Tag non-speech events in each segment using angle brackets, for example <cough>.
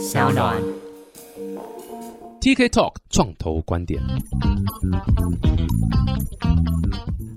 小暖。TK Talk 创投观点。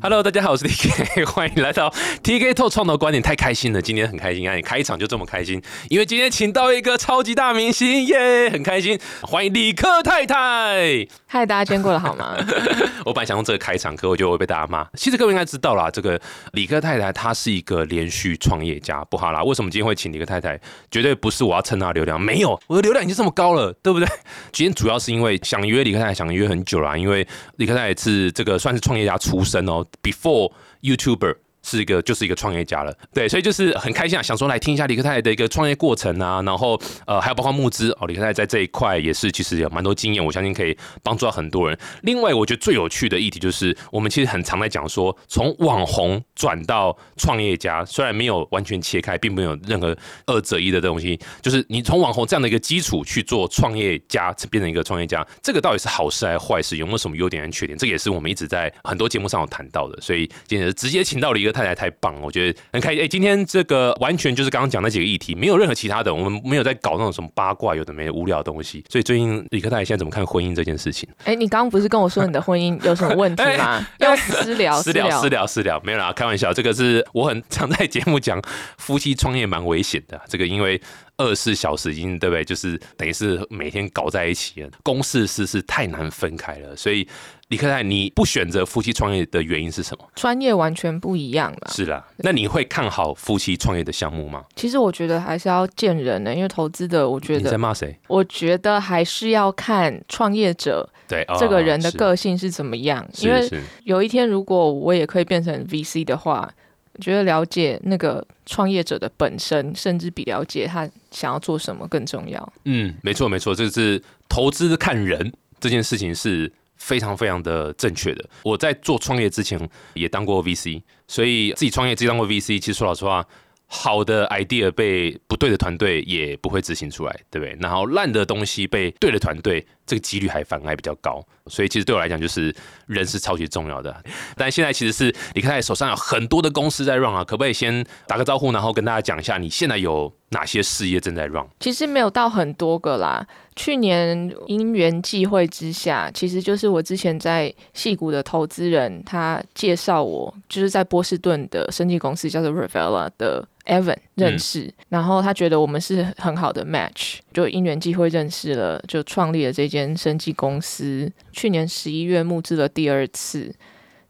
Hello，大家好，我是 TK，<laughs> 欢迎来到 TK Talk 创投观点。太开心了，今天很开心啊！你开场就这么开心，因为今天请到一个超级大明星，耶，很开心，欢迎李克太太。嗨，大家今天过得好吗？<laughs> 我本来想用这个开场，可我觉得我会被大家骂。其实各位应该知道啦，这个李克太太她是一个连续创业家，不好啦。为什么今天会请李克太太？绝对不是我要蹭她流量，没有，我的流量已经这么高了，对不对？今天主要是因为想约李克泰，想约很久了，因为李克泰是这个算是创业家出身哦，before YouTuber。是一个就是一个创业家了，对，所以就是很开心啊，想说来听一下李克泰的一个创业过程啊，然后呃还有包括募资哦，李克泰在这一块也是其实有蛮多经验，我相信可以帮助到很多人。另外，我觉得最有趣的议题就是，我们其实很常在讲说，从网红转到创业家，虽然没有完全切开，并没有任何二择一的东西，就是你从网红这样的一个基础去做创业家，变成一个创业家，这个到底是好事还是坏事？有没有什么优点跟缺点？这个也是我们一直在很多节目上有谈到的。所以今天直接请到了一个太太，太棒了，我觉得很开心。哎、今天这个完全就是刚刚讲那几个议题，没有任何其他的，我们没有在搞那种什么八卦、有的没的无聊的东西。所以最近李克太太现在怎么看婚姻这件事情？哎、你刚刚不是跟我说你的婚姻有什么问题吗？要 <laughs> 私聊，私聊私聊私聊，没有啦，开玩笑。这个是我很常在节目讲，夫妻创业蛮危险的。这个因为二十四小时已经对不对？就是等于是每天搞在一起了，公事私事太难分开了。所以李克泰，你不选择夫妻创业的原因是什么？专业完全不一样了。是啦，那你会看好夫妻创业的项目吗？其实我觉得还是要见人的，因为投资的，我觉得你在得，骂谁？我觉得还是要看创业者对，这个人的是个性是怎么样。因为是是有一天如果我也可以变成 VC 的话，我觉得了解那个创业者的本身，甚至比了解他想要做什么更重要。嗯，没错没错，这是投资看人这件事情是非常非常的正确的。我在做创业之前也当过 VC，所以自己创业自己当过 VC，其实说老实话。好的 idea 被不对的团队也不会执行出来，对不对？然后烂的东西被对的团队，这个几率还反而还比较高。所以其实对我来讲，就是人是超级重要的。但现在其实是李克泰手上有很多的公司在 run 啊，可不可以先打个招呼，然后跟大家讲一下你现在有哪些事业正在 run？其实没有到很多个啦。去年因缘际会之下，其实就是我之前在戏谷的投资人，他介绍我，就是在波士顿的生技公司叫做 Revella 的 Evan 认识，然后他觉得我们是很好的 match，就因缘际会认识了，就创立了这间生技公司。去年十一月募资了第二次。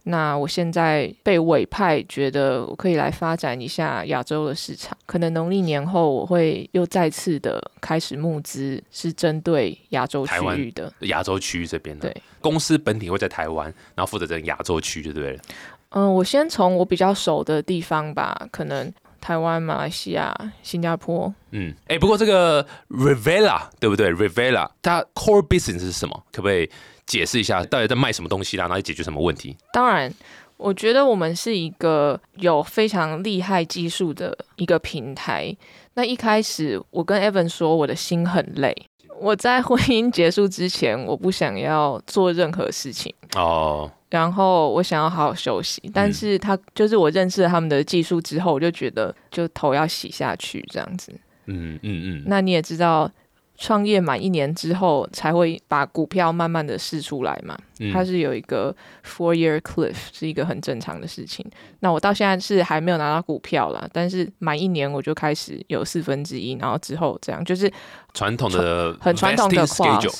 那我现在被委派，觉得我可以来发展一下亚洲的市场。可能农历年后，我会又再次的开始募资，是针对亚洲区域的。亚洲区域这边的对公司本体会在台湾，然后负责整个亚洲区就对了。嗯，我先从我比较熟的地方吧，可能台湾、马来西亚、新加坡。嗯，哎、不过这个 Revela 对不对？Revela 它 core business 是什么？可不可以解释一下，到底在卖什么东西啦？然后解决什么问题？当然，我觉得我们是一个有非常厉害技术的一个平台。那一开始，我跟 Evan 说，我的心很累。我在婚姻结束之前，我不想要做任何事情，哦，然后我想要好好休息。但是他就是我认识了他们的技术之后，我就觉得就头要洗下去这样子。嗯嗯嗯，那你也知道，创业满一年之后才会把股票慢慢的试出来嘛。嗯它是有一个 four year cliff，是一个很正常的事情。那我到现在是还没有拿到股票啦，但是满一年我就开始有四分之一，然后之后这样就是传统的很传统的。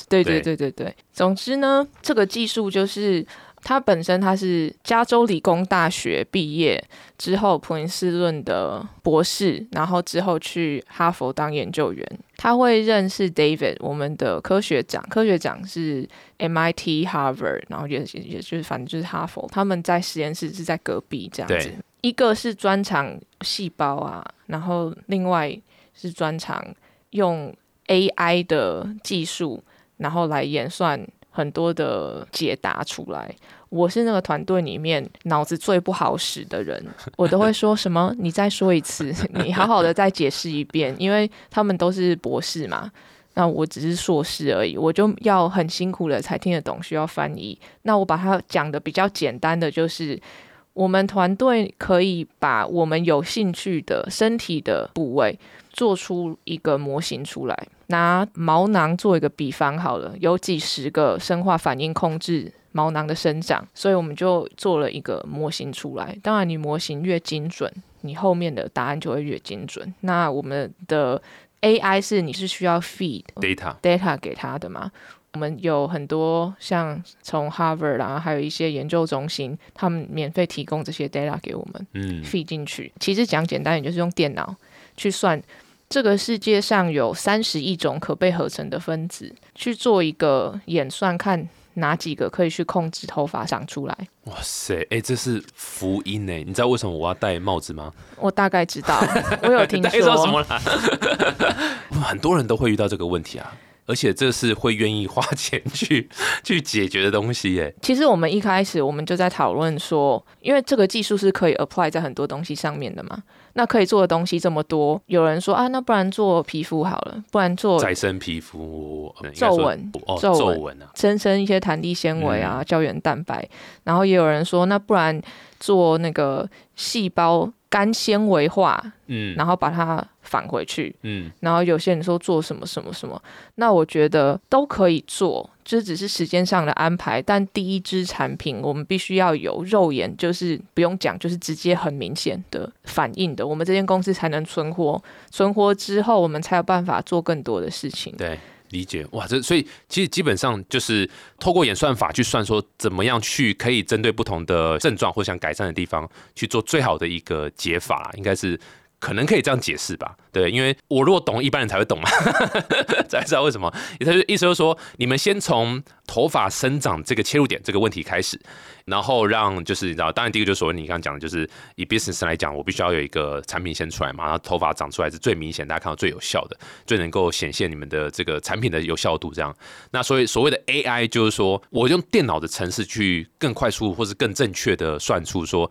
对对对对对对。总之呢，这个技术就是它本身他是加州理工大学毕业之后，普林斯顿的博士，然后之后去哈佛当研究员。他会认识 David，我们的科学长，科学长是 MIT、Harvard，然后也也也就是反正就是哈佛，他们在实验室是在隔壁这样子。一个是专长细胞啊，然后另外是专长用 AI 的技术，然后来演算很多的解答出来。我是那个团队里面脑子最不好使的人，我都会说什么？你再说一次，<laughs> 你好好的再解释一遍，因为他们都是博士嘛。那我只是硕士而已，我就要很辛苦的才听得懂，需要翻译。那我把它讲的比较简单的，就是我们团队可以把我们有兴趣的身体的部位做出一个模型出来。拿毛囊做一个比方好了，有几十个生化反应控制毛囊的生长，所以我们就做了一个模型出来。当然，你模型越精准，你后面的答案就会越精准。那我们的 AI 是你是需要 feed data data 给他的嘛？我们有很多像从 Harvard 啦，还有一些研究中心，他们免费提供这些 data 给我们嗯 feed 进去。其实讲简单点，就是用电脑去算这个世界上有三十亿种可被合成的分子，去做一个演算，看哪几个可以去控制头发长出来。哇塞，哎、这是福音呢！你知道为什么我要戴帽子吗？我大概知道，我有听大概知道什说。么啦？<laughs> 很多人都会遇到这个问题啊，而且这是会愿意花钱去去解决的东西耶。其实我们一开始我们就在讨论说，因为这个技术是可以 apply 在很多东西上面的嘛。那可以做的东西这么多，有人说啊，那不然做皮肤好了，不然做再生皮肤、皱纹哦，皱纹啊，增生一些弹力纤维啊、嗯胶原蛋白。然后也有人说，那不然做那个细胞干纤维化，嗯然后把它返回去。嗯，然后有些人说做什么什么什么，那我觉得都可以做，这只是时间上的安排。但第一支产品我们必须要有肉眼，就是不用讲，就是直接很明显的反应的，我们这间公司才能存活。存活之后，我们才有办法做更多的事情。对。理解。哇，这所以其实基本上就是透过演算法去算说怎么样去可以针对不同的症状或想改善的地方去做最好的一个解法，应该是可能可以这样解释吧？对，因为我如果懂，一般人才会懂嘛，<laughs> 才知道为什么。他就意思就是说，你们先从头发生长这个切入点这个问题开始，然后让就是你知道，当然第一个就是所谓你刚刚讲的，就是以 business 来讲，我必须要有一个产品先出来嘛，然后头发长出来是最明显，大家看到最有效的，最能够显现你们的这个产品的有效度。这样，那所以所谓的 AI 就是说我用电脑的程式去更快速或是更正确的算出说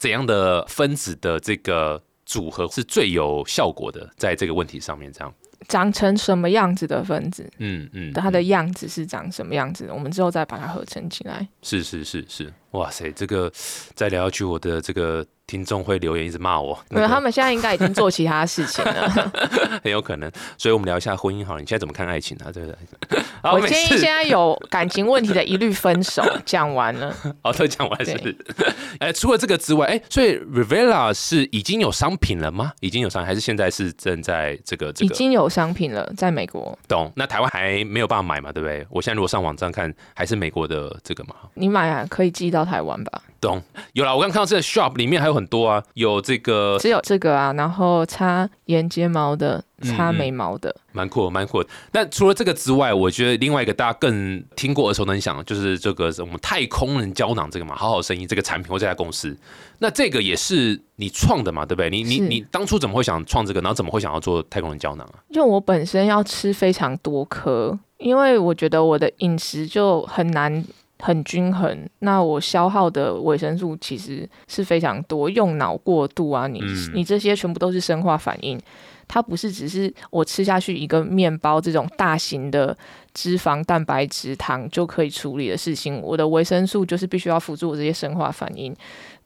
怎样的分子的这个组合是最有效果的，在这个问题上面这样。长成什么样子的分子，嗯嗯，它的样子是长什么样子，我们之后再把它合成起来。是是是是，哇塞，这个再聊下去，我的这个听众会留言一直骂我，没有，他们现在应该已经做其他事情了。<laughs> 很有可能。所以我们聊一下婚姻好了，你现在怎么看爱情啊？对不对？<laughs> 我建议现在有感情问题的一律分手。讲完了，<laughs> 哦，都讲完是不是？哎，除了这个之外，哎，所以 Revela 是已经有商品了吗？已经有商品，还是现在是正在这个这个？已经有商品了，在美国，懂？那台湾还没有办法买嘛，对不对？我现在如果上网站看，还是美国的这个嘛。你买啊可以寄到台湾吧？懂？有啦，我刚看到这个 shop 里面还有很多啊，有这个只有这个啊，然后擦眼睫毛的，嗯擦眉毛的，蛮酷的，蛮酷的。但除了这个之外，我觉得另外一个大家更听过耳熟能详的，就是这个我们太空人胶囊这个嘛，好好生意这个产品或这家公司。那这个也是你创的嘛，对不对？你你你当初怎么会想创这个，然后怎么会想要做太空人胶囊啊？就我本身要吃非常多颗，因为我觉得我的饮食就很难很均衡，那我消耗的维生素其实是非常多，用脑过度啊，你、嗯你这些全部都是生化反应。它不是只是我吃下去一个面包这种大型的脂肪、蛋白质、糖就可以处理的事情，我的维生素就是必须要辅助我这些生化反应，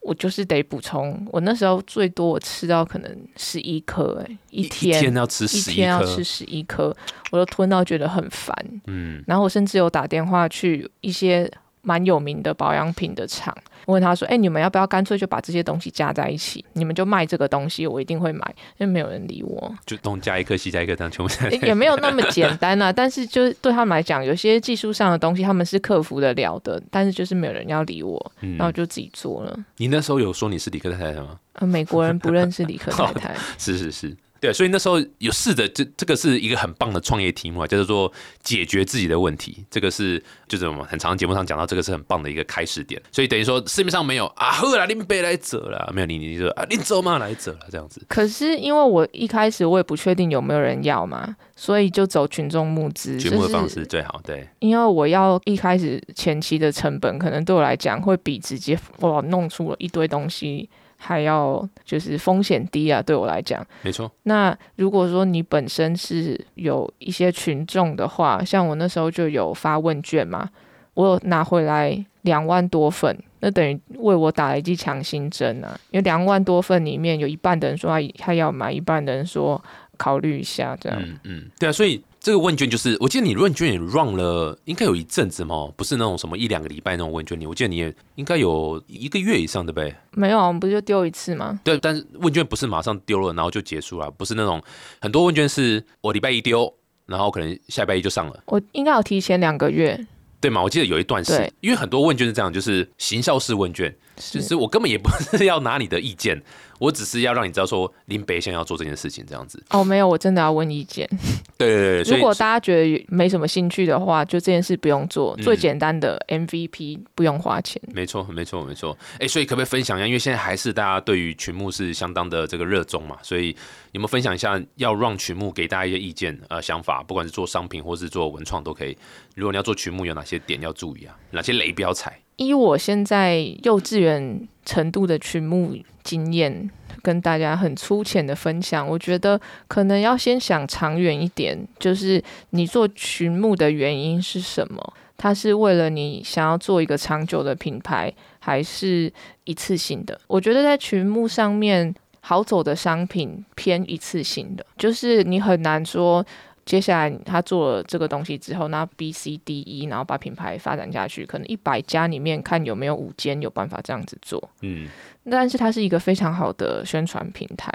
我就是得补充。我那时候最多我吃到可能十一颗，哎，一一天天要吃一十一天要吃，十一颗，我都吞到觉得很烦。嗯，然后我甚至有打电话去一些蛮有名的保养品的厂，问他说：“哎、你们要不要干脆就把这些东西加在一起？你们就卖这个东西，我一定会买。”因为没有人理我，就东加一颗，西加一颗，这样全部 <laughs> 也没有那么简单啊。但是就是对他们来讲，有些技术上的东西他们是克服得了的，但是就是没有人要理我，嗯然后就自己做了。你那时候有说你是理科太太吗？呃，美国人不认识理科太太，<laughs> 是是是，对，所以那时候有试着，这这个是一个很棒的创业题目啊，叫做解决自己的问题。这个是就是我们很常节目上讲到，这个是很棒的一个开始点。所以等于说市面上没有啊，喝啦，林北来者啦，没有你你就啊，林走嘛来者啦，这样子。可是因为我一开始我也不确定有没有人要嘛，所以就走群众募资，群募的就是方式最好，对，因为我要一开始前期的成本，可能对我来讲会比直接哇弄出了一堆东西还要就是风险低啊，对我来讲。没错，那如果说你本身是有一些群众的话，像我那时候就有发问卷嘛，我有拿回来两万多份，那等于为我打了一剂强心针啊。因为两万多份里面有一半的人说他他要买，一半的人说考虑一下这样。嗯嗯，对啊，所以这个问卷就是，我记得你问卷也 run 了，应该有一阵子嘛，不是那种什么一两个礼拜那种问卷，你我记得你也应该有一个月以上，对不对？没有啊，我们不是就丢一次吗？对，但是问卷不是马上丢了，然后就结束了，不是那种很多问卷是我礼拜一丢，然后可能下礼拜一就上了，我应该有提前两个月，对吗？我记得有一段是对因为很多问卷是这样，就是行销式问卷，就是是我根本也不是要拿你的意见，<laughs> 我只是要让你知道说林北想要做这件事情这样子。哦，没有，我真的要问意见。对 <laughs> 对对，<laughs> 如果大家觉得没什么兴趣的话，就这件事不用做，嗯最简单的 MVP 不用花钱。没错，没错，没错。哎，所以可不可以分享一下？因为现在还是大家对于群目是相当的这个热衷嘛，所以有没有分享一下要让群目给大家一些意见呃想法，不管是做商品或是做文创都可以。如果你要做群目，有哪些点要注意啊？哪些雷不要踩？依我现在幼稚园程度的群目经验，跟大家很粗浅的分享，我觉得可能要先想长远一点，就是你做群目的原因是什么？它是为了你想要做一个长久的品牌，还是一次性的？我觉得在群目上面好走的商品偏一次性的，就是你很难说。接下来他做了这个东西之后，那 B、C、D、E，然后把品牌发展下去，可能一百家里面看有没有五间有办法这样子做。嗯，但是它是一个非常好的宣传平台，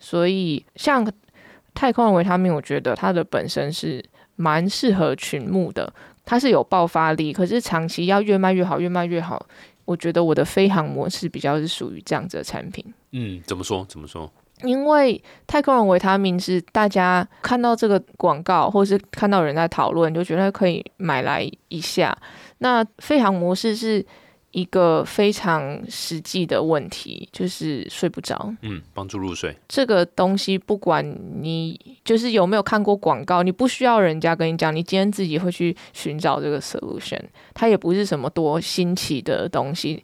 所以像太空人维他命，我觉得它的本身是蛮适合群目的，它是有爆发力，可是长期要越卖越好，越卖越好。我觉得我的飞航模式比较是属于这样子的产品。嗯，怎么说？怎么说？因为太空人维他命是大家看到这个广告，或是看到人在讨论，就觉得可以买来一下。那飞航模式是一个非常实际的问题，就是睡不着。嗯，帮助入睡。这个东西不管你就是有没有看过广告，你不需要人家跟你讲，你今天自己会去寻找这个 solution。它也不是什么多新奇的东西。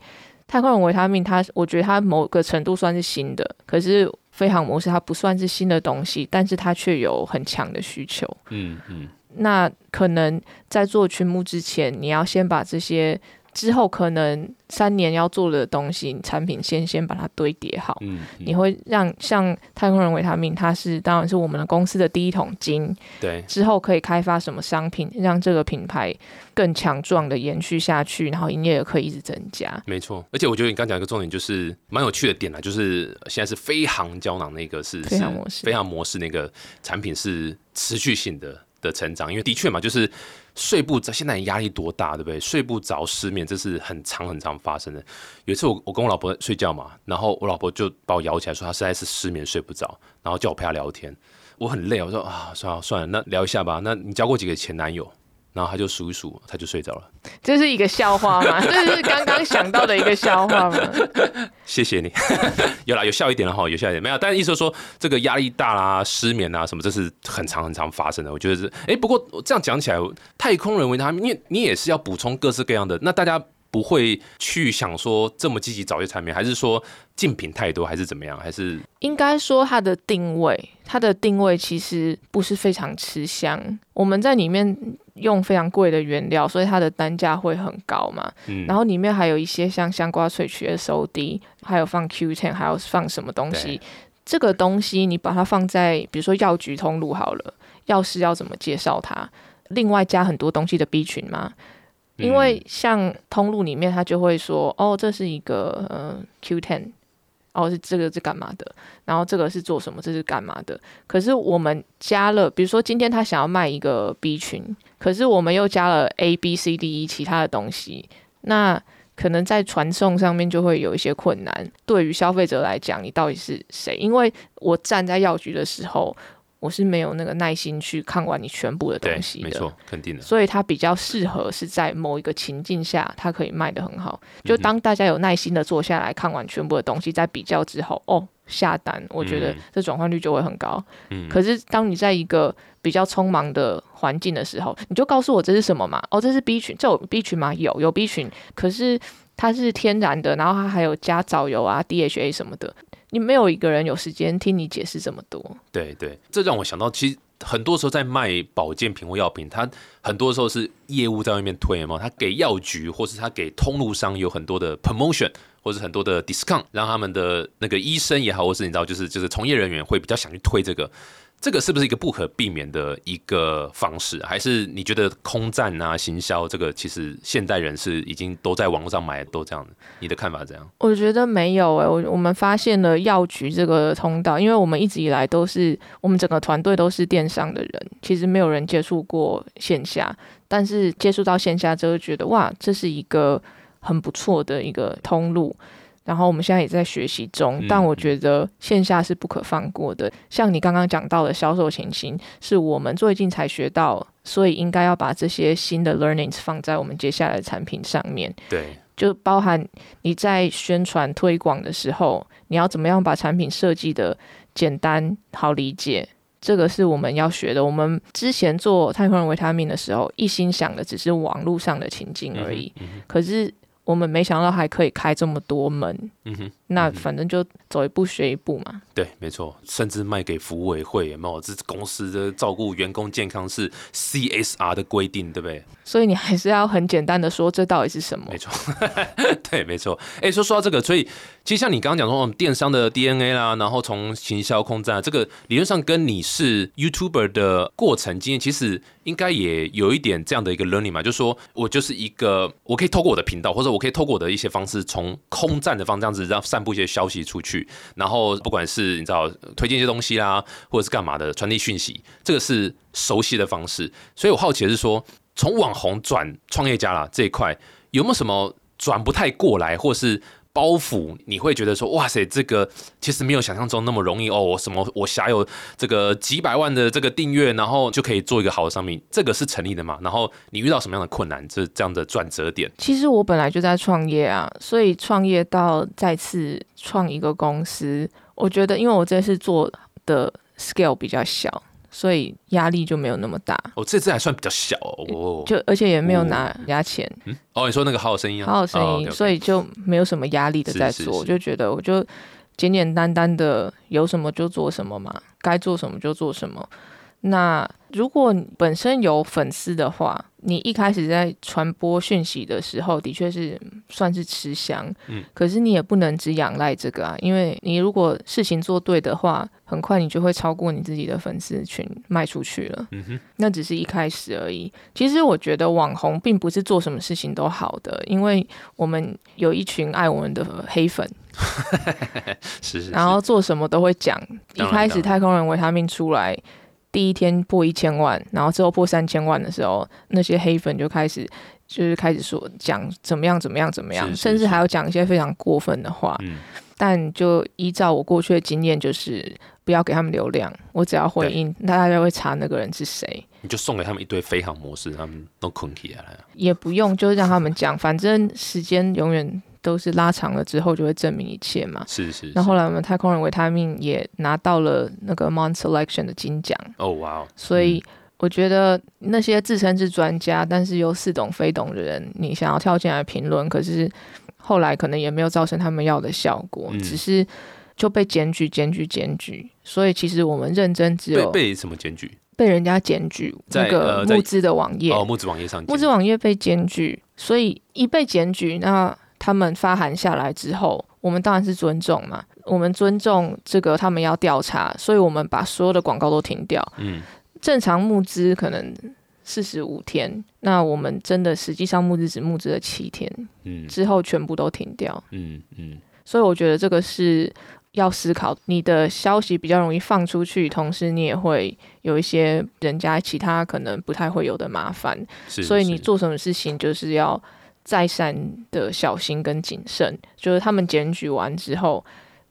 太空人维他命它，我觉得它某个程度算是新的，可是飞航模式它不算是新的东西，但是它却有很强的需求。嗯嗯那可能在做群目之前，你要先把这些之后可能三年要做的东西，产品先先把它堆叠好。嗯，你会让像太空人维他命，它是当然是我们的公司的第一桶金，对，之后可以开发什么商品，让这个品牌更强壮的延续下去，然后营业额可以一直增加。没错。而且我觉得你刚讲一个重点，就是蛮有趣的点啦，就是现在是飞航胶囊那个是飞航模式是飞航模式那个产品是持续性的的成长，因为的确嘛，就是睡不着，现在压力多大，对不对？睡不着、失眠，这是很常很常发生的。有一次我我跟我老婆睡觉嘛，然后我老婆就把我摇起来说她实在是失眠睡不着，然后叫我陪她聊天。我很累，我说啊，算了算了，那聊一下吧。那你交过几个前男友？然后他就数一数，他就睡着了。这是一个笑话吗？<laughs> 这是刚刚想到的一个笑话吗？谢谢你，<laughs> 有啦，有笑一点了哈，有笑一点没有？但是意思说这个压力大啦、失眠啊什么，这是很常很常发生的。我觉得是，哎，不过这样讲起来，太空人维他命，因为你也是要补充各式各样的，那大家不会去想说这么积极找一些产品，还是说竞品太多，还是怎么样？还是应该说它的定位，它的定位其实不是非常吃香。我们在里面用非常贵的原料，所以它的单价会很高嘛。嗯，然后里面还有一些像香瓜萃取 SOD，还有放 Q10，还有放什么东西。这个东西你把它放在比如说药局通路好了，药师要怎么介绍它？另外加很多东西的 B 群吗？因为像通路里面，他就会说，哦，这是一个呃 Q10，哦是这个是干嘛的，然后这个是做什么，这是干嘛的。可是我们加了，比如说今天他想要卖一个 B 群，可是我们又加了 A B C D E 其他的东西，那可能在传送上面就会有一些困难。对于消费者来讲，你到底是谁？因为我站在药局的时候，我是没有那个耐心去看完你全部的东西，的。没错，肯定的。所以它比较适合是在某一个情境下，它可以卖得很好。嗯就当大家有耐心的坐下来看完全部的东西，在比较之后，哦，下单，我觉得嗯这转换率就会很高。嗯，可是当你在一个比较匆忙的环境的时候，你就告诉我这是什么嘛？哦，这是 B 群，这有 B 群吗？有，有 B 群，可是它是天然的，然后它还有加藻油啊、DHA 什么的。你没有一个人有时间听你解释这么多。对对，这让我想到，其实很多时候在卖保健品或药品，他很多时候是业务在外面推嘛，他给药局或是他给通路商有很多的 promotion，或是很多的 discount，让他们的那个医生也好，或是你知道，就是就是从业人员会比较想去推这个。这个是不是一个不可避免的一个方式？还是你觉得空战啊、行销这个，其实现代人是已经都在网络上买，都这样的？你的看法怎样？我觉得没有诶、我我们发现了药局这个通道，因为我们一直以来都是我们整个团队都是电商的人，其实没有人接触过线下，但是接触到线下之后，觉得哇，这是一个很不错的一个通路。然后我们现在也在学习中嗯，但我觉得线下是不可放过的。像你刚刚讲到的销售情形，是我们最近才学到，所以应该要把这些新的 learnings 放在我们接下来的产品上面。对，就包含你在宣传推广的时候，你要怎么样把产品设计的简单好理解，这个是我们要学的。我们之前做太空人维他命的时候，一心想的只是网络上的情境而已，可是我们没想到还可以开这么多门。嗯哼，那反正就走一步学一步嘛。对，没错，甚至卖给服委会，有没有？这公司的照顾员工健康是 CSR 的规定，对不对？所以你还是要很简单的说这到底是什么没。错，<laughs> 对，没错。哎、说说到这个，所以其实像你刚刚讲说，哦电商的 DNA 啦，然后从行销空战，这个理论上跟你是 YouTuber 的过程经验，其实应该也有一点这样的一个 learning 嘛，就是说我就是一个，我可以透过我的频道，或者我可以透过我的一些方式，从空战的方这样子，让散布一些消息出去，然后不管是你知道推荐一些东西啦，或者是干嘛的，传递讯息，这个是熟悉的方式。所以我好奇的是说，从网红转创业家啦这一块，有没有什么转不太过来，或是包袱？你会觉得说，哇塞，这个其实没有想象中那么容易哦。我什么，我辖有这个几百万的这个订阅，然后就可以做一个好的商品，这个是成立的嘛？然后你遇到什么样的困难？这这样的转折点？其实我本来就在创业啊，所以创业到再次创一个公司，我觉得因为我这次做的 scale 比较小，所以压力就没有那么大，哦，这次还算比较小哦。就而且也没有拿人家钱，嗯，哦，你说那个好好声音啊，好好声音，所以就没有什么压力的在做，是是是。我就觉得我就简简单单的有什么就做什么嘛，该做什么就做什么。那如果本身有粉丝的话，你一开始在传播讯息的时候，的确是算是吃香，嗯，可是你也不能只仰赖这个啊，因为你如果事情做对的话，很快你就会超过你自己的粉丝群卖出去了。嗯哼，那只是一开始而已。其实我觉得网红并不是做什么事情都好的，因为我们有一群爱我们的黑粉，<laughs> 是是是，然后做什么都会讲。一开始太空人维他命出来，第一天破一千万，然后之后破三千万的时候，那些黑粉就开始。就是开始说讲怎么样怎么样怎么样，是是是甚至还要讲一些非常过分的话。嗯，但就依照我过去的经验，就是不要给他们流量，我只要回应，那大家会查那个人是谁。你就送给他们一堆飞行模式，他们都捆起来了。也不用，就是让他们讲，反正时间永远都是拉长了之后就会证明一切嘛。是是，那后来我们太空人维他命也拿到了那个 Mon Selection 的金奖，哦哇哦，所以我觉得那些自称是专家，但是又似懂非懂的人，你想要跳进来评论，可是后来可能也没有造成他们要的效果，嗯只是就被检举、检举、检举。所以其实我们认真只有被被什么检举？被人家检举在那个募资的网页，哦，木子网页上检募资网页被检举，所以一被检举，那他们发函下来之后，我们当然是尊重嘛，我们尊重这个他们要调查，所以我们把所有的广告都停掉。嗯，正常募资可能四十五天，那我们真的实际上募资只募资了七天，嗯之后全部都停掉。嗯嗯，所以我觉得这个是要思考，你的消息比较容易放出去，同时你也会有一些人家其他可能不太会有的麻烦。是，所以你做什么事情就是要再三的小心跟谨慎。就是他们检举完之后，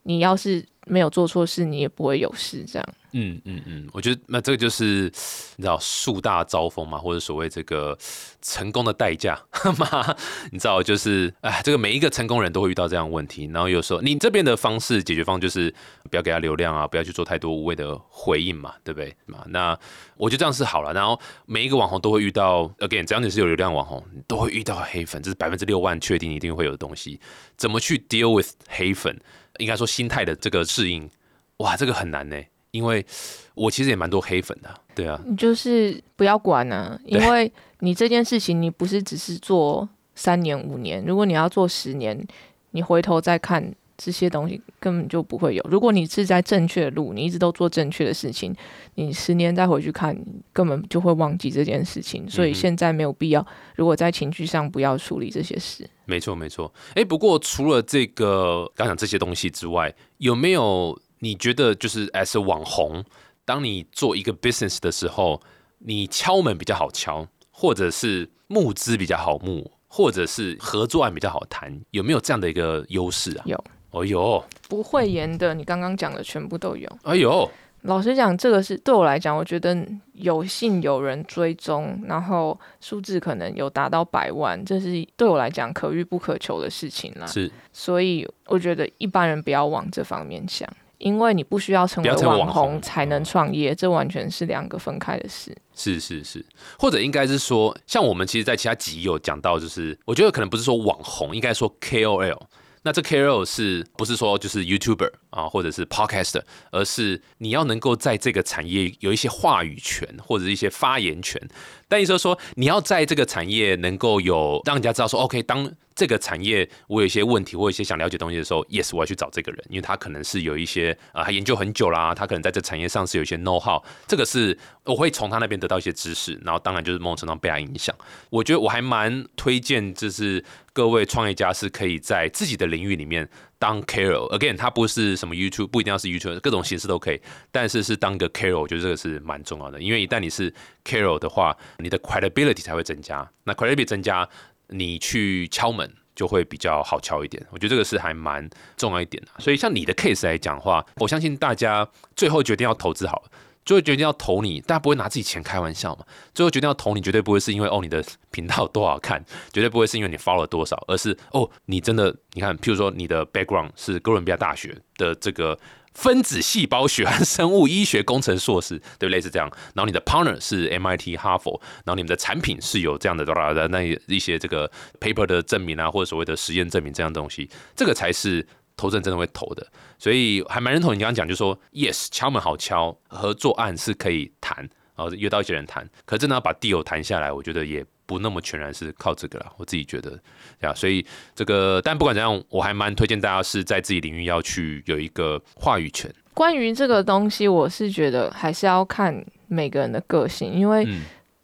你要是没有做错事，你也不会有事。这样，嗯嗯嗯，我觉得那这个就是你知道树大招风嘛，或者所谓这个成功的代价 <laughs> 嘛，你知道就是哎，这个每一个成功人都会遇到这样的问题。然后有时候你这边的方式解决方就是不要给他流量啊，不要去做太多无谓的回应嘛，对不对嘛？那我觉得这样是好了。然后每一个网红都会遇到，again，只要你是有流量网红，你都会遇到黑粉，这是百分之六万确定一定会有的东西。怎么去 deal with 黑粉？应该说心态的这个适应，哇，这个很难呢。因为我其实也蛮多黑粉的，对啊，你就是不要管啊，因为你这件事情你不是只是做三年五年，如果你要做十年，你回头再看，这些东西根本就不会有。如果你是在正确的路，你一直都做正确的事情，你十年再回去看，根本就会忘记这件事情。所以现在没有必要，如果在情绪上不要处理这些事。没错，没错。哎，不过除了这个刚讲这些东西之外，有没有你觉得就是 as 网红，当你做一个 business 的时候，你敲门比较好敲，或者是募资比较好募？或者是合作案比较好谈，有没有这样的一个优势啊？有，哦有，不会言的，你刚刚讲的全部都有。哎呦，老实讲，这个是对我来讲，我觉得有幸有人追踪，然后数字可能有达到百万，这是对我来讲可遇不可求的事情啦。是，所以我觉得一般人不要往这方面想。因为你不需要成为网红才能创业，这完全是两个分开的事。是是是，或者应该是说，像我们其实，在其他集有讲到，就是我觉得可能不是说网红，应该说 KOL。那这 KOL 是不是说就是 YouTuber 啊，或者是 Podcaster，而是你要能够在这个产业有一些话语权或者一些发言权。但意思说，你要在这个产业能够有让人家知道说，OK，当。这个产业我有一些问题或一些想了解东西的时候，yes，我要去找这个人，因为他可能是有一些啊，他研究很久啦，他可能在这产业上是有一些 know how，这个是我会从他那边得到一些知识，然后当然就是某种程度被他影响。我觉得我还蛮推荐，就是各位创业家是可以在自己的领域里面当 carol。Again，他不是什么 YouTube，不一定要是 YouTube，各种形式都可以，但是是当个 carol，我觉得这个是蛮重要的，因为一旦你是 carol 的话，你的 credibility 才会增加，那 credibility 增加。你去敲门就会比较好敲一点，我觉得这个是还蛮重要一点的。所以像你的 case 来讲的话，我相信大家最后决定要投资好了，最后决定要投你，大家不会拿自己钱开玩笑嘛。最后决定要投你，绝对不会是因为哦你的频道多好看，<laughs> 绝对不会是因为你 follow 了多少，而是哦你真的你看，譬如说你的 background 是哥伦比亚大学的这个。分子细胞学和生物医学工程硕士，对，类似这样。然后你的 partner 是 MIT 哈佛，然后你们的产品是有这样的的那一些这个 paper 的证明啊，或者所谓的实验证明这样东西，这个才是投资人真的会投的。所以还蛮认同你刚刚讲，就说 yes 敲门好敲，合作案是可以谈，然后约到一些人谈，可真的要把 deal 谈下来，我觉得也。不那么全然是靠这个了，我自己觉得，对啊，所以这个，但不管怎样，我还蛮推荐大家是在自己领域要去有一个话语权。关于这个东西，我是觉得还是要看每个人的个性，因为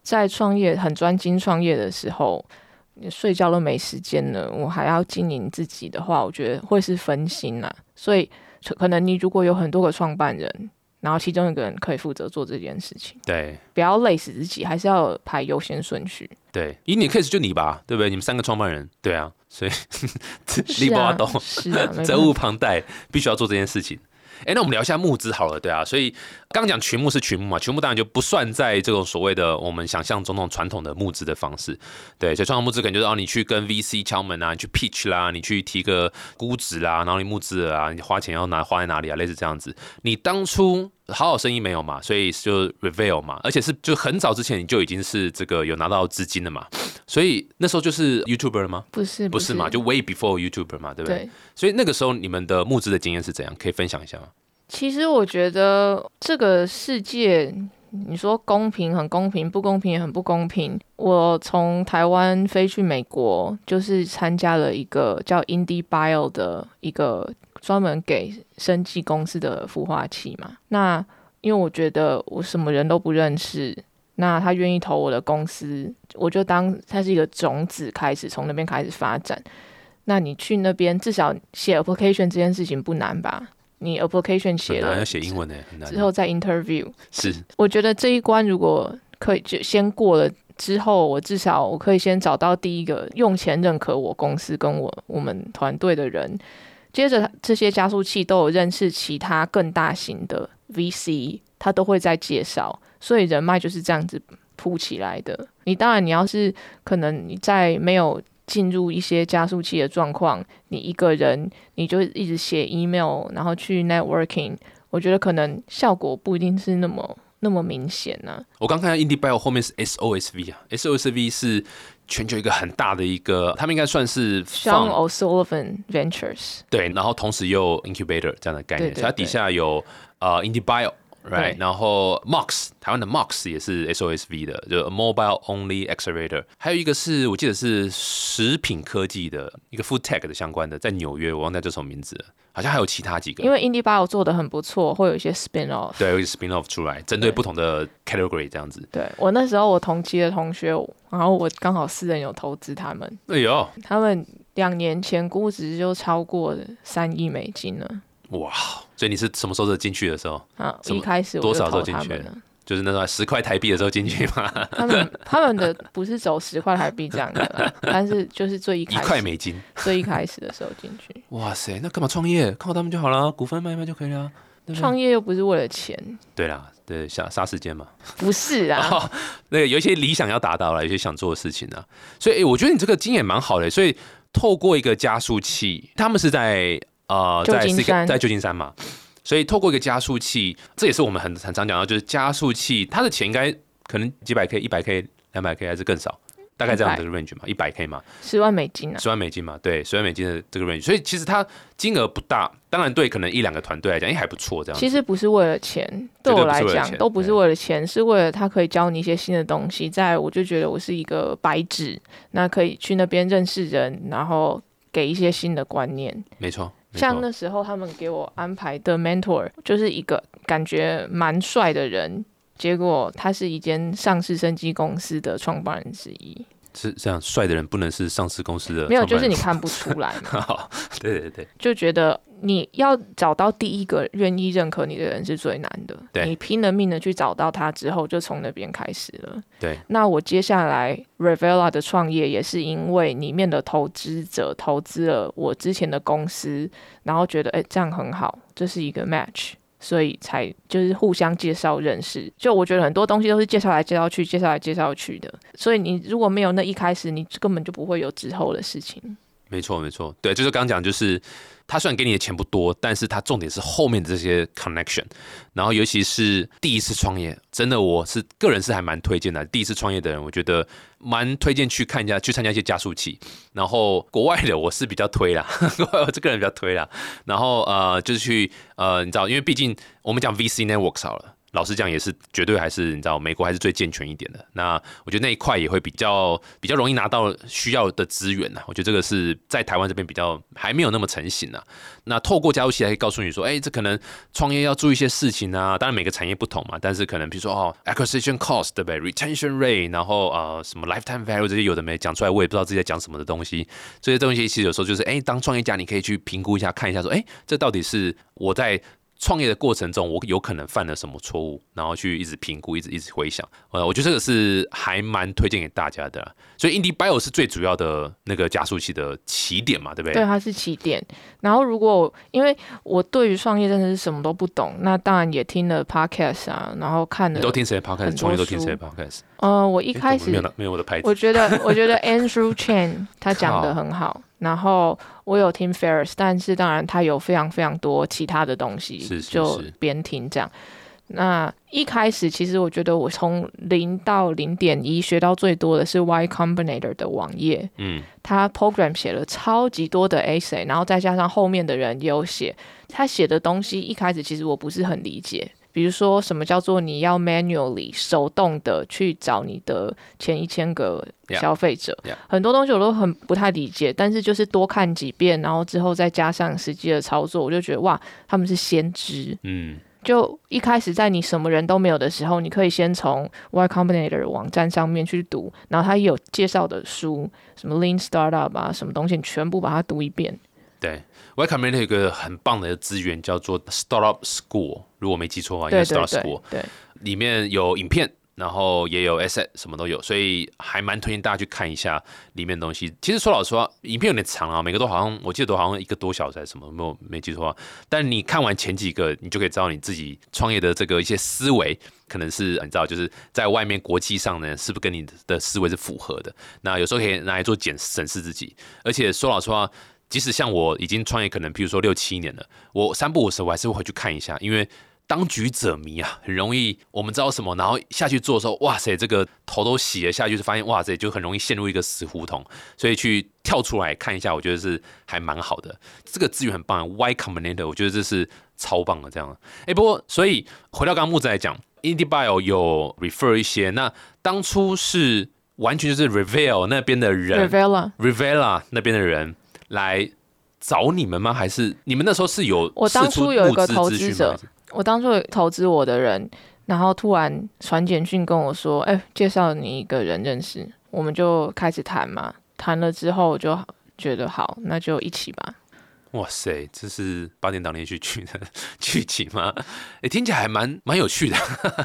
在创业很专精创业的时候，你睡觉都没时间了，我还要经营自己的话，我觉得会是分心啊。所以可能你如果有很多个创办人。然后其中一个人可以负责做这件事情，对，不要累死自己，还是要排优先顺序。对，以你 case 就你吧，对不对？你们三个创办人，对啊，所以 <laughs> 力不阿东，是啊，责无旁贷，必须要做这件事情。哎，那我们聊一下募资好了，对啊，所以刚讲群募是群募嘛，群募当然就不算在这种所谓的我们想象中那种传统的募资的方式，对，所以传统募资可能就是哦，你去跟 VC 敲门啊，你去 pitch 啦，你去提个估值啦，然后你募资啊，你花钱要拿花在哪里啊，类似这样子。你当初好好生意没有嘛，所以就 reveal 嘛，而且是就很早之前你就已经是这个有拿到资金了嘛，所以那时候就是 YouTuber 了吗？不是，不是嘛，就 way before YouTuber 嘛，对不对？所以那个时候你们的募资的经验是怎样？可以分享一下吗？其实我觉得这个世界，你说公平很公平，不公平也很不公平。我从台湾飞去美国，就是参加了一个叫 Indie Bio 的一个专门给生技公司的孵化器嘛。那因为我觉得我什么人都不认识，那他愿意投我的公司，我就当它是一个种子，开始从那边开始发展。那你去那边，至少写 application 这件事情不难吧？你 application 写了，要写英文呢，之后再 interview 是。我觉得这一关如果可以就先过了之后，我至少我可以先找到第一个用钱认可我公司跟我我们团队的人。接着这些加速器都有认识其他更大型的 VC，他都会再介绍，所以人脉就是这样子铺起来的。你当然你要是可能你在没有。进入一些加速器的状况，你一个人你就一直写 email，然后去 networking，我觉得可能效果不一定是那么那么明显呢。我刚看到 Indie Bio 后面是 SOSV 啊，SOSV 是全球一个很大的一个，他们应该算是 Sean O'Sullivan Ventures 对，然后同时又 Incubator 这样的概念，所以它底下有呃 Indie Bio，，right？然后 Mox 台湾的 Mox 也是 SOSV 的，就 Mobile Only Accelerator。还有一个是我记得是食品科技的一个 Food Tech 的相关的，在纽约，我忘记叫什么名字了，好像还有其他几个。因为 Indie Bio 做的很不错，会有一些 spin off。对，有一个 spin off 出来，针对对不同的 category 这样子。对我那时候我同期的同学，然后我刚好私人有投资他们，哎呦，他们两年前估值就超过三亿美金了。哇！所以你是什么时候进去的时候？啊，一开始多少时候进去。就是那时候十块台币的时候进去吗？他们 <laughs> 他们的不是走十块台币这样的啦，<laughs> 但是就是最一一开始块美金。最一开始的时候进去，哇塞，那干嘛创业？靠他们就好了，股份卖一卖就可以了。创业又不是为了钱，对啦，对，想杀时间嘛。不是啊，<laughs> 哦，那个有一些理想要达到了，有些想做的事情啊。所以、诶我觉得你这个经验蛮好的。所以透过一个加速器，他们是在呃在金 C- 山在旧金山嘛。所以透过一个加速器，这也是我们很很常讲到，就是加速器它的钱应该可能几百 K、一百 K、两百 K 还是更少，大概这样的 range 嘛，一百 K 嘛。十万美金啊，十万美金嘛，对，十万美金的这个 range，所以其实它金额不大，当然对可能一两个团队来讲，哎还不错这样。其实不是为了钱，对我来讲都不是为了钱，是为了他可以教你一些新的东西。在我就觉得我是一个白纸，那可以去那边认识人，然后给一些新的观念。没错像那时候他们给我安排的 mentor 就是一个感觉蛮帅的人，结果他是一间上市生技公司的创办人之一。是这样，帅的人不能是上市公司的没有，就是你看不出来嘛，<laughs> 好，对对对，就觉得你要找到第一个愿意认可你的人是最难的。对你拼了命的去找到他之后，就从那边开始了。对，那我接下来 Revela 的创业也是因为里面的投资者投资了我之前的公司，然后觉得哎、这样很好，这是一个 match。所以才就是互相介绍认识，就我觉得很多东西都是介绍来介绍去，介绍来介绍去的。所以你如果没有那一开始，你根本就不会有之后的事情。没错没错，对，就是刚刚讲，就是他虽然给你的钱不多，但是他重点是后面的这些 connection，然后尤其是第一次创业，真的我是个人是还蛮推荐的。第一次创业的人，我觉得蛮推荐去看一下，去参加一些加速器。然后国外的我是比较推啦，<laughs> 国外我这个人比较推啦。然后呃，就是去呃，你知道，因为毕竟我们讲 VC networks 好了。老实讲，也是绝对还是你知道，美国还是最健全一点的。那我觉得那一块也会比较比较容易拿到需要的资源呐。我觉得这个是在台湾这边比较还没有那么成型呐。那透过加速器来告诉你说，哎、这可能创业要注意一些事情啊。当然每个产业不同嘛，但是可能比如说哦，acquisition cost 对不对？retention rate，然后呃什么 lifetime value 这些有的没讲出来，我也不知道自己在讲什么的东西。这些东西其实有时候就是，哎、当创业家你可以去评估一下，看一下说，哎、这到底是我在创业的过程中，我有可能犯了什么错误，然后去一直评估，一直一直回想。呃，我觉得这个是还蛮推荐给大家的啦。所以 Indie Bio 是最主要的那个加速器的起点嘛，对不对？对，它是起点。然后如果因为我对于创业真的是什么都不懂，那当然也听了 podcast 啊，然后看了你都听谁的 podcast？创业都听谁的 podcast？呃，我一一开始没有了没有我的牌子我觉得 <laughs> 我觉得 Andrew Chen 他讲的很好，然后我有听 Ferris，但是当然他有非常非常多其他的东西，是是就边听这样。那一开始其实我觉得我从零到零点一学到最多的是 Y Combinator 的网页，嗯，他 program 写了超级多的 essay，然后再加上后面的人也有写，他写的东西一开始其实我不是很理解，比如说什么叫做你要 manually 手动的去找你的前一千个.消费者 Yeah. 很多东西我都很不太理解，但是就是多看几遍，然后之后再加上实际的操作，我就觉得哇，他们是先知。嗯，就一开始在你什么人都没有的时候，你可以先从 Y Combinator 的网站上面去读，然后他有介绍的书，什么 Lean Startup 啊，什么东西，你全部把它读一遍。对。Y Combinator 有一个很棒的资源叫做 Startup School，如果没记错的话，应该是对对 Startup 对 School。对，里面有影片，然后也有 asset，什么都有，所以还蛮推荐大家去看一下里面的东西。其实说老实话，影片有点长啊，每个都好像我记得都好像一个多小时还是什么，没有没记错。但你看完前几个，你就可以知道你自己创业的这个一些思维，可能是你知道，就是在外面国际上呢，是不是跟你的思维是符合的？那有时候可以拿来做检审视自己。而且说老实话，即使像我已经创业，可能比如说六七年了，我三不五时我还是会回去看一下，因为当局者迷啊，很容易我们知道什么，然后下去做的时候，哇塞，这个头都洗了下去，就发现哇塞，就很容易陷入一个死胡同。所以去跳出来看一下，我觉得是还蛮好的。这个资源很棒，Y Combinator，我觉得这是超棒的。这样，哎，不过所以回到刚刚木子来讲，IndieBio 有 refer 一些，那当初是完全就是 Reveal 那边的人 Revela 那边的人来找你们吗？还是你们那时候是有我当初有一个投资者？我当初投资我的人，然后突然传简讯跟我说：“哎，介绍你一个人认识。”我们就开始谈嘛，谈了之后就觉得好，那就一起吧。哇塞，这是八点档连续剧的 <laughs> 剧情吗？哎，听起来还蛮蛮有趣的。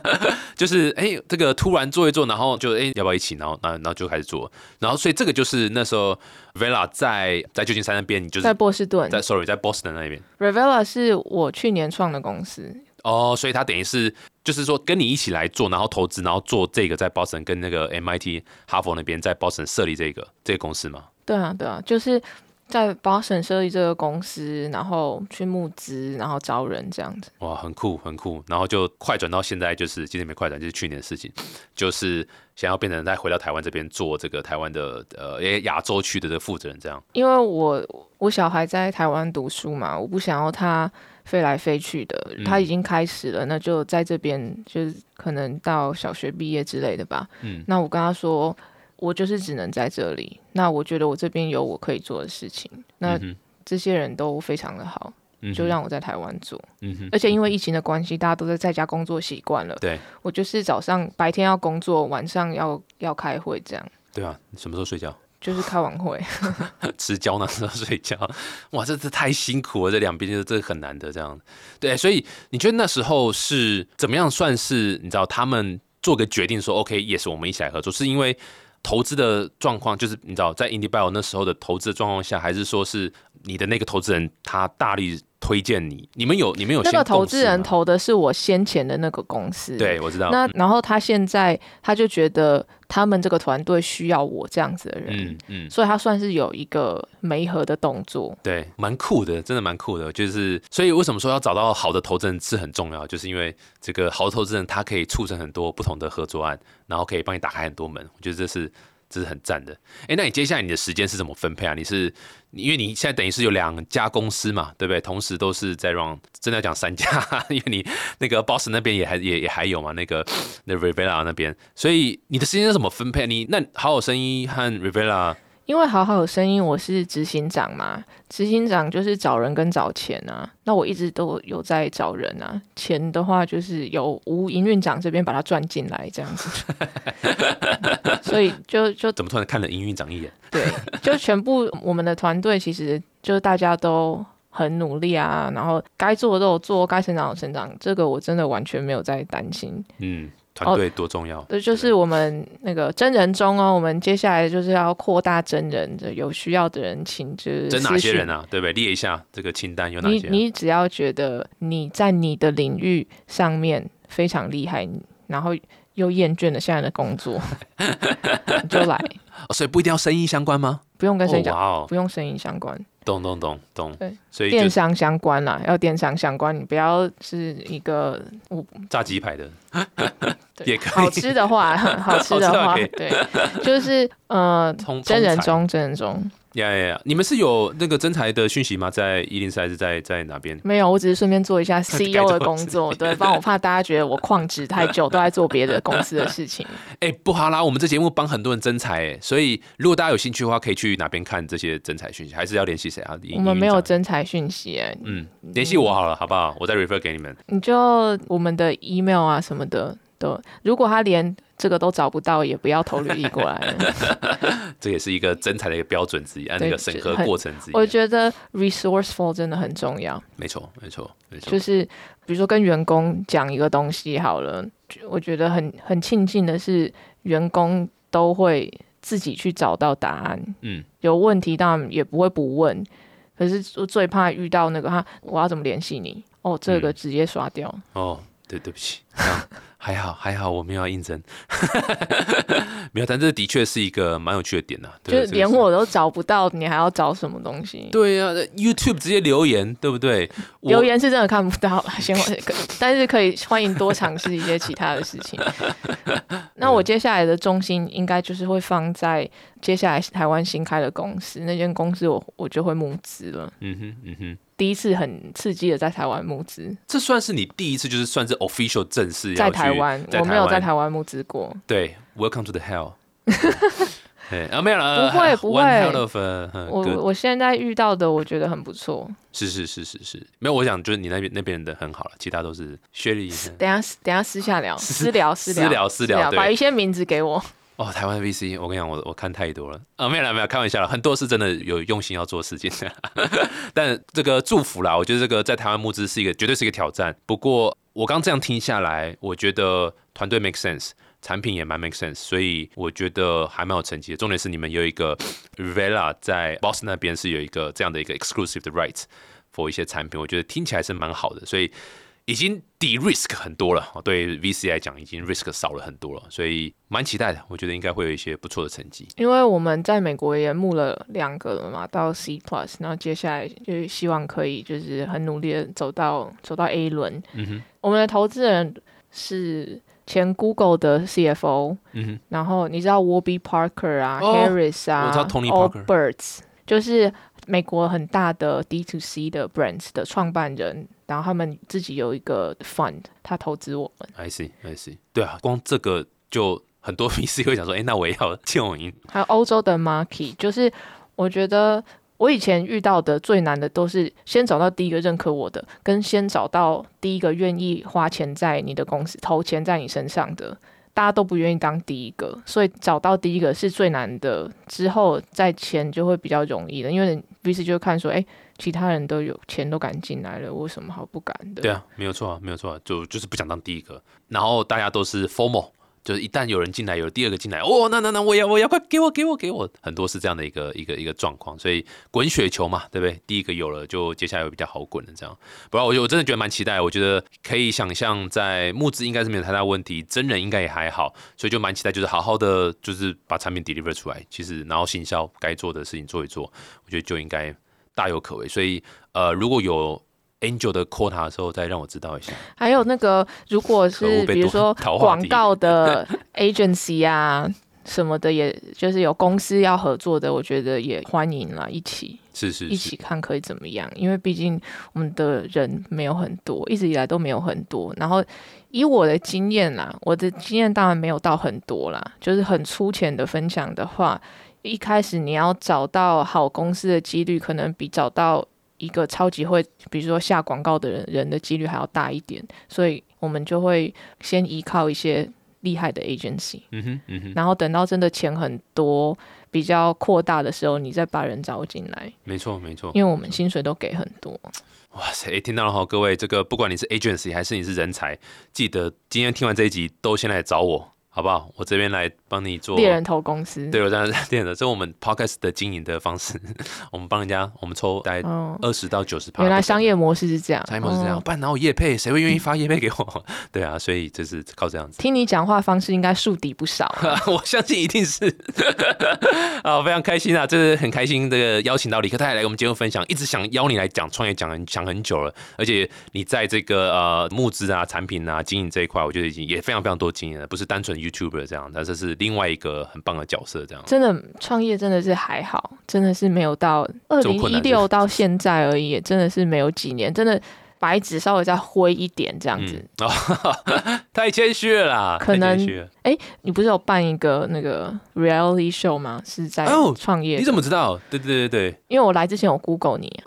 <laughs> 就是哎，这个突然做一做，然后就哎要不要一起？然后那然后就开始做。然后所以这个就是那时候 Vela 在在旧金山那边，就是在波士顿，在 Sorry 在 Boston 那边。Revela 是我去年创的公司。哦，所以他等于是就是说跟你一起来做，然后投资，然后做这个在 Boston 跟那个 MIT 哈佛那边在 Boston 设立这个这个公司吗？对啊，对啊，就是。在 Boston 设立这个公司，然后去募资，然后招人这样子。哇，很酷，很酷。然后就快转到现在，就是今天没快转，就是去年的事情，就是想要变成再回到台湾这边做这个台湾的呃亚洲区的这个负责人这样。因为我我小孩在台湾读书嘛，我不想要他飞来飞去的。他已经开始了，那就在这边，就是可能到小学毕业之类的吧。嗯，那我跟他说。我就是只能在这里。那我觉得我这边有我可以做的事情。那这些人都非常的好，就让我在台湾做。嗯而且因为疫情的关系，大家都在在家工作习惯了。对。我就是早上白天要工作，晚上要要开会这样。对啊，什么时候睡觉？就是开完会 <laughs> 吃胶囊时候睡觉。哇，这这太辛苦了，这两边就是这很难的这样。对，所以你觉得那时候是怎么样算是你知道他们做个决定说 OK，也是我们一起来合作，是因为。投资的状况就是你知道，在 IndieBio 那时候的投资的状况下，还是说是你的那个投资人他大力推荐你？你们有你们有那个投资人投的是我先前的那个公司，对我知道。那然后他现在他就觉得。他们这个团队需要我这样子的人，嗯嗯，所以他算是有一个媒合的动作，对，蛮酷的，真的蛮酷的。就是所以为什么说要找到好的投资人是很重要，就是因为这个好的投资人他可以促成很多不同的合作案，然后可以帮你打开很多门。我觉得这是。这是很赞的，哎，那你接下来你的时间是怎么分配啊？你是因为你现在等于是有两家公司嘛，对不对？同时都是在让，真的讲三家，<laughs> 因为你那个 boss 那边也还也也还有嘛，那个那 Rivera 那边，所以你的时间是怎么分配？你那好好声音和 Rivera。因为好好有声音，我是执行长嘛，执行长就是找人跟找钱啊。那我一直都有在找人啊，钱的话就是由吴营运长这边把它赚进来这样子。<laughs> 所以就就怎么突然看了营运长一眼？<laughs> 对，就全部我们的团队其实就是大家都很努力啊，然后该做的都有做，该成长的成长，这个我真的完全没有在担心。嗯。团队多重要？对就是我们那个真人中哦，我们接下来就是要扩大真人的，有需要的人请就是真哪些人啊？对不对？列一下这个清单有哪些？你你只要觉得你在你的领域上面非常厉害，然后又厌倦了现在的工作，你 <laughs> 就来。所以不一定要生意相关吗？不用跟谁讲，不用生意相关。懂懂懂懂。对，所以电商相关啦，要电商相关，你不要是一个炸鸡排的，也可以。好吃的话，<laughs> 好吃的话，对，就是呃，真人中，真人中。呀呀呀！你们是有那个真才的讯息吗？在一零四还是在在哪边？没有，我只是顺便做一下 <laughs> CEO 的工作，对，帮我怕大家觉得我旷职太久，都在做别的公司的事情。哎，不好啦，我们这节目帮很多人真才，所以如果大家有兴趣的话，可以去哪边看这些真才讯息？还是要联系谁啊？我们没有真才讯息，哎，嗯，联系我好了，好不好？我再 refer 给你们。你就我们的 email 啊什么的。对，如果他连这个都找不到，也不要投履历过来。<laughs> 这也是一个真才的一个标准之一，按那个审核过程之一。我觉得 resourceful 真的很重要。没错，没错，没错。就是比如说跟员工讲一个东西好了，我觉得很很庆幸的是，员工都会自己去找到答案。嗯，有问题当然也不会不问，可是最怕遇到那个哈，我要怎么联系你？哦，这个直接刷掉。哦。对，对不起，还好还好，我没有要应征，<laughs> 没有，但这的确是一个蛮有趣的点呐、对就是连我都找不到，你还要找什么东西？对呀、那 YouTube 直接留言，对不对？留言是真的看不到，先可但是可以欢迎多尝试一些其他的事情。<laughs> 那我接下来的重心应该就是会放在接下来台湾新开的公司，那间公司我我就会募资了。嗯哼嗯哼，第一次很刺激的在台湾募资，这算是你第一次，就是算是 official 正式在台湾我没有在台湾募资过。对，Welcome to the hell <laughs> 对。啊，没有了，不会不会我我现在遇到的我觉得很不错。是是是是是，没有，我想就是你那边那边的很好了，其他都是学历。等一下等下私下聊，私聊私私聊私聊把一些名字给我。哦，台湾 VC，我跟你讲，我我看太多了啊，没有啦，没有，开玩笑了，很多是真的有用心要做事情，<laughs> 但这个祝福啦，我觉得这个在台湾募资是一个绝对是一个挑战。不过我刚这样听下来，我觉得团队 make sense，产品也蛮 make sense，所以我觉得还蛮有成绩的。重点是你们有一个 Vela 在 Boston 那边是有一个这样的一个 exclusive 的 rights for 一些产品，我觉得听起来是蛮好的，所以。已经低 risk 很多了，哦对 VC 来讲，已经 risk 少了很多了，所以蛮期待的。我觉得应该会有一些不错的成绩。因为我们在美国也募了两个了嘛，到 C plus，然后接下来就希望可以就是很努力的走到走到 A 轮。嗯哼，我们的投资人是前 Google 的 CFO，然后你知道 Warby Parker 啊、哦 Harris 啊、我知道 Tony Parker Allbirds，就是美国很大的 D to C 的 brands 的创办人，然后他们自己有一个 fund，他投资我们。I see I see，对啊，光这个就很多 VC 会想说，哎、那我也要签我赢。还有欧洲的 Market，就是我觉得我以前遇到的最难的都是先找到第一个认可我的，跟先找到第一个愿意花钱在你的公司投钱在你身上的。大家都不愿意当第一个，所以找到第一个是最难的，之后再签就会比较容易的。因为彼此就看说，哎、其他人都有钱都敢进来了，我什么好不敢的？对啊，没有错啊，没有错啊，就就是不想当第一个，然后大家都是 formal。就是一旦有人进来，有第二个进来，哦，那那那我要我要快给我给我给我，很多是这样的一个一个一个状况，所以滚雪球嘛，对不对？第一个有了，就接下来会比较好滚的这样。不然我就我真的觉得蛮期待，我觉得可以想象在募资应该是没有太大问题，真人应该也还好，所以就蛮期待，就是好好的就是把产品 deliver 出来，其实然后行销该做的事情做一做，我觉得就应该大有可为。所以呃，如果有 Angel 的 quota 的时候，再让我知道一下。还有那个，如果是比如说 <laughs> 广告的 agency 啊什么的，也就是有公司要合作的，我觉得也欢迎啦，一起是是是一起，看可以怎么样。因为毕竟我们的人没有很多，一直以来都没有很多。然后以我的经验啦，我的经验当然没有到很多啦，就是很粗浅的分享的话，一开始你要找到好公司的几率，可能比找到一个超级会，比如说下广告的人人的几率还要大一点，所以我们就会先依靠一些厉害的 agency，嗯哼嗯哼，然后等到真的钱很多、比较扩大的时候，你再把人招进来，没错没错。因为我们薪水都给很多。哇塞，诶听到了哈，各位，这个不管你是 agency 还是你是人才，记得今天听完这一集都先来找我，好不好？我这边来帮你做猎人头公司，对，我这样是这样的，这是我们 podcast 的经营的方式，<laughs> 我们帮人家，我们抽大概哦，二十到九十趴。原来商业模式是这样，商业模式是这样，哦不然哪有业配？谁会愿意发业配给我？<laughs> 对啊，所以就是靠这样子。听你讲话方式应该树敌不少啊、<laughs> 我相信一定是啊，非常开心啊！就是很开心这个邀请到李克泰来我们节目分享，一直想邀你来讲创业，讲很讲很久了，而且你在这个呃募资啊、产品啊、经营这一块，我觉得已经也非常非常多经验了，不是单纯 YouTuber 这样，但这是另外一个很棒的角色这样。真的创业真的是还好，真的是没有到二零一六到现在而已，真的是没有几年，真的白纸稍微再灰一点这样子。嗯，哦，<laughs> 太谦虚了啦，可能太谦虚了你不是有办一个那个 reality show 吗？是在哦创业的、你怎么知道？对对对对，因为我来之前我 Google 你，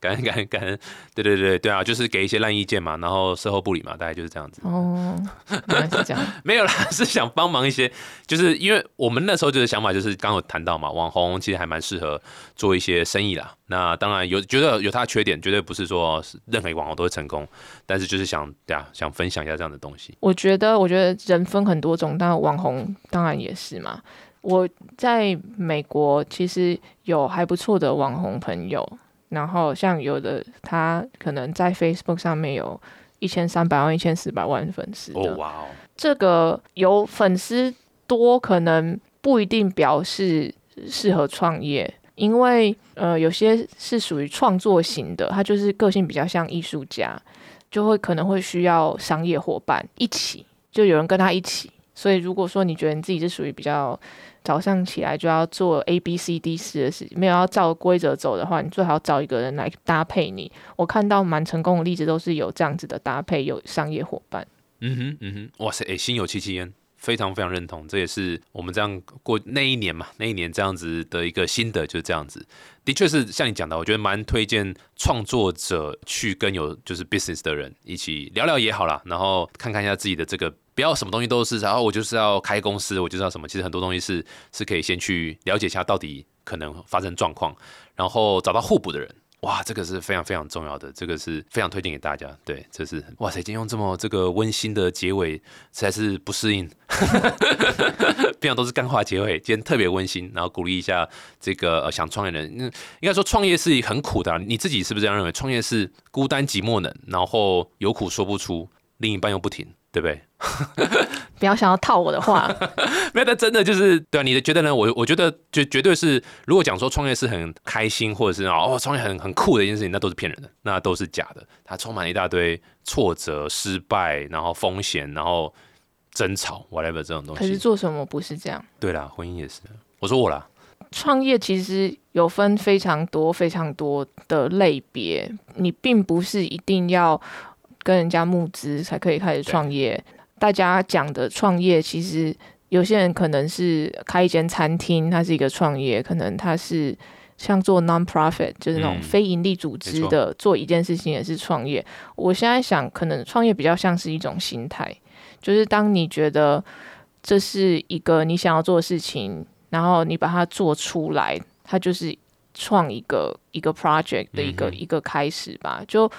感恩感恩感恩，对对对对啊，就是给一些烂意见嘛，然后事后不理嘛，大概就是这样子。哦，原来是这样。<laughs> 没有啦，<laughs> 是想帮忙一些，就是因为我们那时候就是想法，就是刚刚有谈到嘛，网红其实还蛮适合做一些生意啦。那当然有觉得有它的缺点，绝对不是说任何网红都会成功，但是就是想对啊，想分享一下这样的东西。我觉得，我觉得人分很多种，但网红当然也是嘛。我在美国其实有还不错的网红朋友，然后像有的他可能在 Facebook 上面有一千三百万、一千四百万粉丝的。哦哇哦，这个有粉丝多，可能不一定表示适合创业，因为呃，有些是属于创作型的，他就是个性比较像艺术家，就会可能会需要商业伙伴一起，就有人跟他一起。所以如果说你觉得你自己是属于比较早上起来就要做 A B C D 四的事情，没有要照规则走的话，你最好找一个人来搭配你。我看到蛮成功的例子都是有这样子的搭配，有商业伙伴。嗯哼嗯哼，哇塞，哎，心有戚戚焉。非常非常认同，这也是我们这样过那一年嘛，那一年这样子的一个心得就是这样子。的确是像你讲的，我觉得蛮推荐创作者去跟有就是 business 的人一起聊聊也好啦，然后看看一下自己的这个，不要什么东西都是，然后我就是要开公司，我就知道什么。其实很多东西是是可以先去了解一下到底可能发生状况，然后找到互补的人。哇，这个是非常非常重要的，这个是非常推荐给大家。对，这是哇塞，今天用这么这个温馨的结尾，实在是不适应。<laughs> 平常都是干话结尾，今天特别温馨，然后鼓励一下这个呃想创业的人。应该说创业是很苦的，你自己是不是这样认为？创业是孤单寂寞冷，然后有苦说不出，另一半又不停。对不对？<laughs> 不要想要套我的话，<laughs> 没有，但真的就是对啊。你的觉得呢？我我觉得绝绝对是，如果讲说创业是很开心，或者是哦创业很很酷的一件事情，那都是骗人的，那都是假的。它充满一大堆挫折、失败，然后风险，然后争吵，whatever 这种东西。可是做什么不是这样？对啦，婚姻也是。我说我啦，创业其实有分非常多、非常多的类别，你并不是一定要。跟人家募资才可以开始创业。大家讲的创业，其实有些人可能是开一间餐厅，它是一个创业；可能他是像做 non-profit，就是那种非盈利组织的，做一件事情也是创业。我现在想，可能创业比较像是一种心态，就是当你觉得这是一个你想要做的事情，然后你把它做出来，它就是创一个一个 project 的一个一个开始吧，就。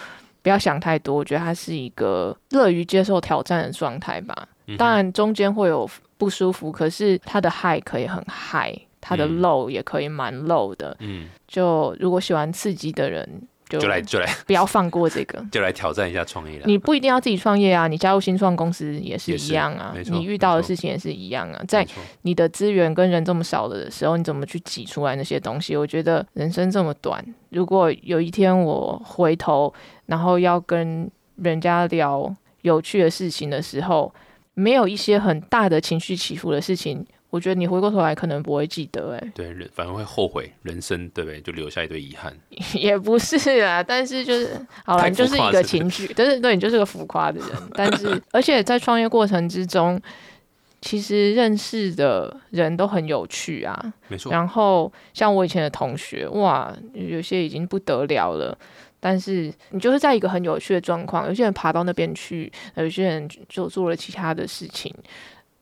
不要想太多，我觉得他是一个乐于接受挑战的状态吧。当然中间会有不舒服，可是他的 high 可以很 high，他的 low 也可以蛮 low 的。嗯，就如果喜欢刺激的人。就来就来，不要放过这个，<laughs> 就来挑战一下创业了。你不一定要自己创业啊，你加入新创公司也是一样啊。你遇到的事情也是一样啊。在你的资源跟人这么少的时候，你怎么去挤出来那些东西？我觉得人生这么短，如果有一天我回头，然后要跟人家聊有趣的事情的时候，没有一些很大的情绪起伏的事情。我觉得你回过头来可能不会记得，哎，对，人反而会后悔人生，对不对？就留下一堆遗憾。<laughs> 也不是啊，但是就是好了，你就是一个情绪，但是对你就是个浮夸的人。但是，<laughs> 而且在创业过程之中，其实认识的人都很有趣啊，没错。然后像我以前的同学，哇，有些已经不得了了。但是你就是在一个很有趣的状况，有些人爬到那边去，有些人就做了其他的事情。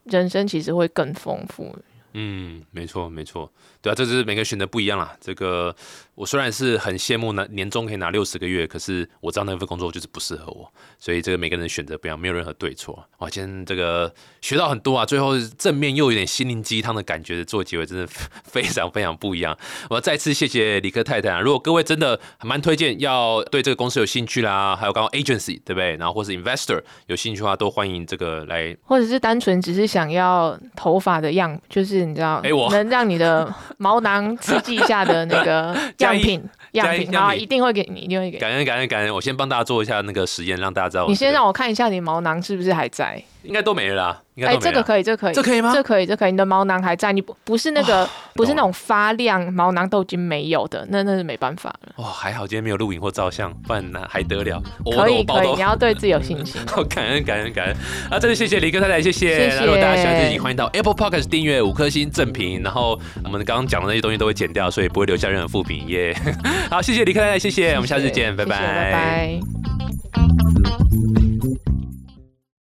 人生其实会更丰富。嗯，没错，没错，对啊，这就是每个选择不一样啦。这个我虽然是很羡慕拿年终可以拿六十个月，可是我知道那份工作就是不适合我，所以这个每个人选择不一样，没有任何对错。哇，今天这个学到很多啊，最后正面又有点心灵鸡汤的感觉的，做结尾真的非常非常不一样。我要再次谢谢李克太太啊！如果各位真的蛮推荐，要对这个公司有兴趣啦，还有刚刚 agency 对不对？然后或是 investor 有兴趣的话，都欢迎这个来，或者是单纯只是想要头发的样，就是。你知道，能让你的毛囊刺激一下的那个 <laughs> 样品，样品然后，一定会给你，一定会给。感恩感恩感恩！我先帮大家做一下那个实验，让大家知道。你先让我看一下你毛囊是不是还在。应该都没了啦。哎，这个可以，这可以，这可以吗？这可以，这可以。你的毛囊还在，你不不是那个，不是那种发亮毛囊都已经没有的，那那是没办法了。哇，还好今天没有录影或照相，不然那还得了？可以可以，你要对自己有信心。<laughs> 感恩感恩感恩啊！真的谢谢李哥太太，谢谢。如果大家喜欢这集，欢迎到 Apple Podcast 订阅五颗星正评。然后我们刚刚讲的那些东西都会剪掉，所以不会留下任何负评耶。<laughs> 好，谢谢李哥太太，谢谢，我们下次见，拜拜拜拜。